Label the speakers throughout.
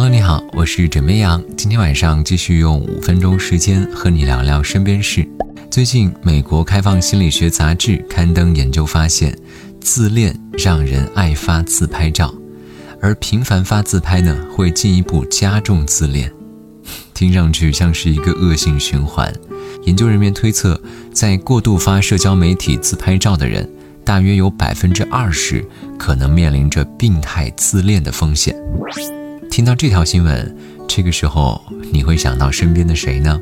Speaker 1: Hello，你好，我是枕边羊。今天晚上继续用五分钟时间和你聊聊身边事。最近，美国开放心理学杂志刊登研究发现，自恋让人爱发自拍照，而频繁发自拍呢，会进一步加重自恋。听上去像是一个恶性循环。研究人员推测，在过度发社交媒体自拍照的人，大约有百分之二十可能面临着病态自恋的风险。听到这条新闻，这个时候你会想到身边的谁呢？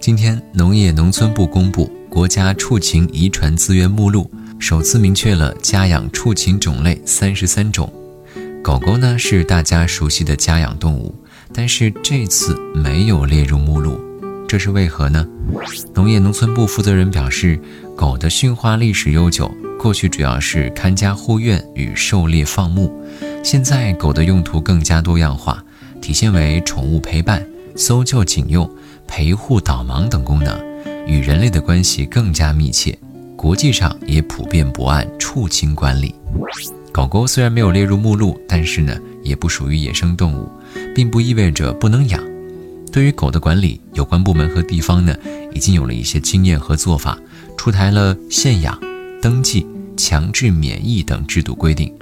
Speaker 1: 今天，农业农村部公布国家畜禽遗传资源目录，首次明确了家养畜禽种类三十三种。狗狗呢是大家熟悉的家养动物，但是这次没有列入目录。这是为何呢？农业农村部负责人表示，狗的驯化历史悠久，过去主要是看家护院与狩猎放牧，现在狗的用途更加多样化，体现为宠物陪伴、搜救警用、陪护导盲等功能，与人类的关系更加密切。国际上也普遍不按畜禽管理。狗狗虽然没有列入目录，但是呢，也不属于野生动物，并不意味着不能养。对于狗的管理，有关部门和地方呢，已经有了一些经验和做法，出台了限养、登记、强制免疫等制度规定。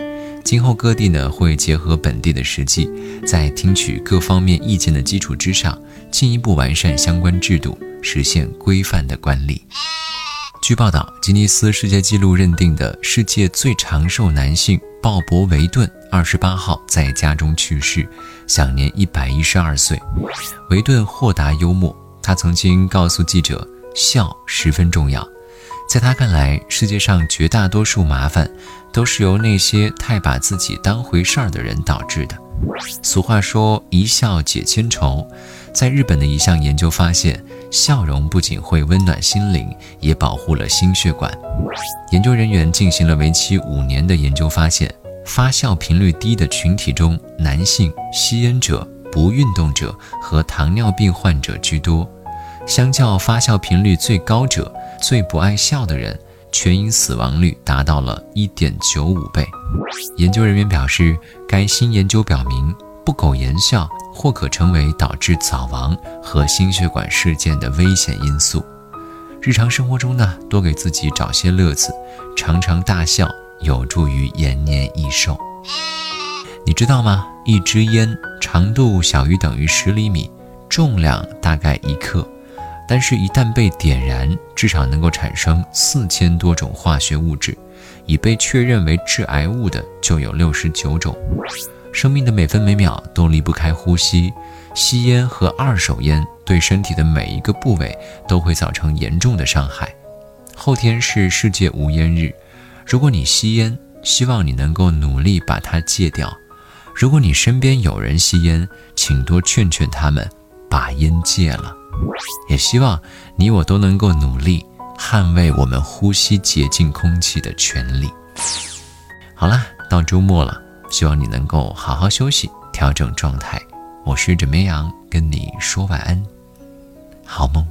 Speaker 1: 今后各地呢，会结合本地的实际，在听取各方面意见的基础之上，进一步完善相关制度，实现规范的管理。据报道，吉尼斯世界纪录认定的世界最长寿男性鲍勃·维顿，二十八号在家中去世，享年一百一十二岁。维顿豁达幽默，他曾经告诉记者：“笑十分重要。”在他看来，世界上绝大多数麻烦都是由那些太把自己当回事儿的人导致的。俗话说：“一笑解千愁。”在日本的一项研究发现，笑容不仅会温暖心灵，也保护了心血管。研究人员进行了为期五年的研究，发现发笑频率低的群体中，男性、吸烟者、不运动者和糖尿病患者居多。相较发笑频率最高者，最不爱笑的人，全因死亡率达到了一点九五倍。研究人员表示，该新研究表明，不苟言笑。或可成为导致早亡和心血管事件的危险因素。日常生活中呢，多给自己找些乐子，常常大笑，有助于延年益寿。你知道吗？一支烟长度小于等于十厘米，重量大概一克，但是，一旦被点燃，至少能够产生四千多种化学物质，已被确认为致癌物的就有六十九种。生命的每分每秒都离不开呼吸，吸烟和二手烟对身体的每一个部位都会造成严重的伤害。后天是世界无烟日，如果你吸烟，希望你能够努力把它戒掉；如果你身边有人吸烟，请多劝劝他们把烟戒了。也希望你我都能够努力捍卫我们呼吸洁净空气的权利。好啦，到周末了。希望你能够好好休息，调整状态。我是枕绵羊，跟你说晚安，好梦。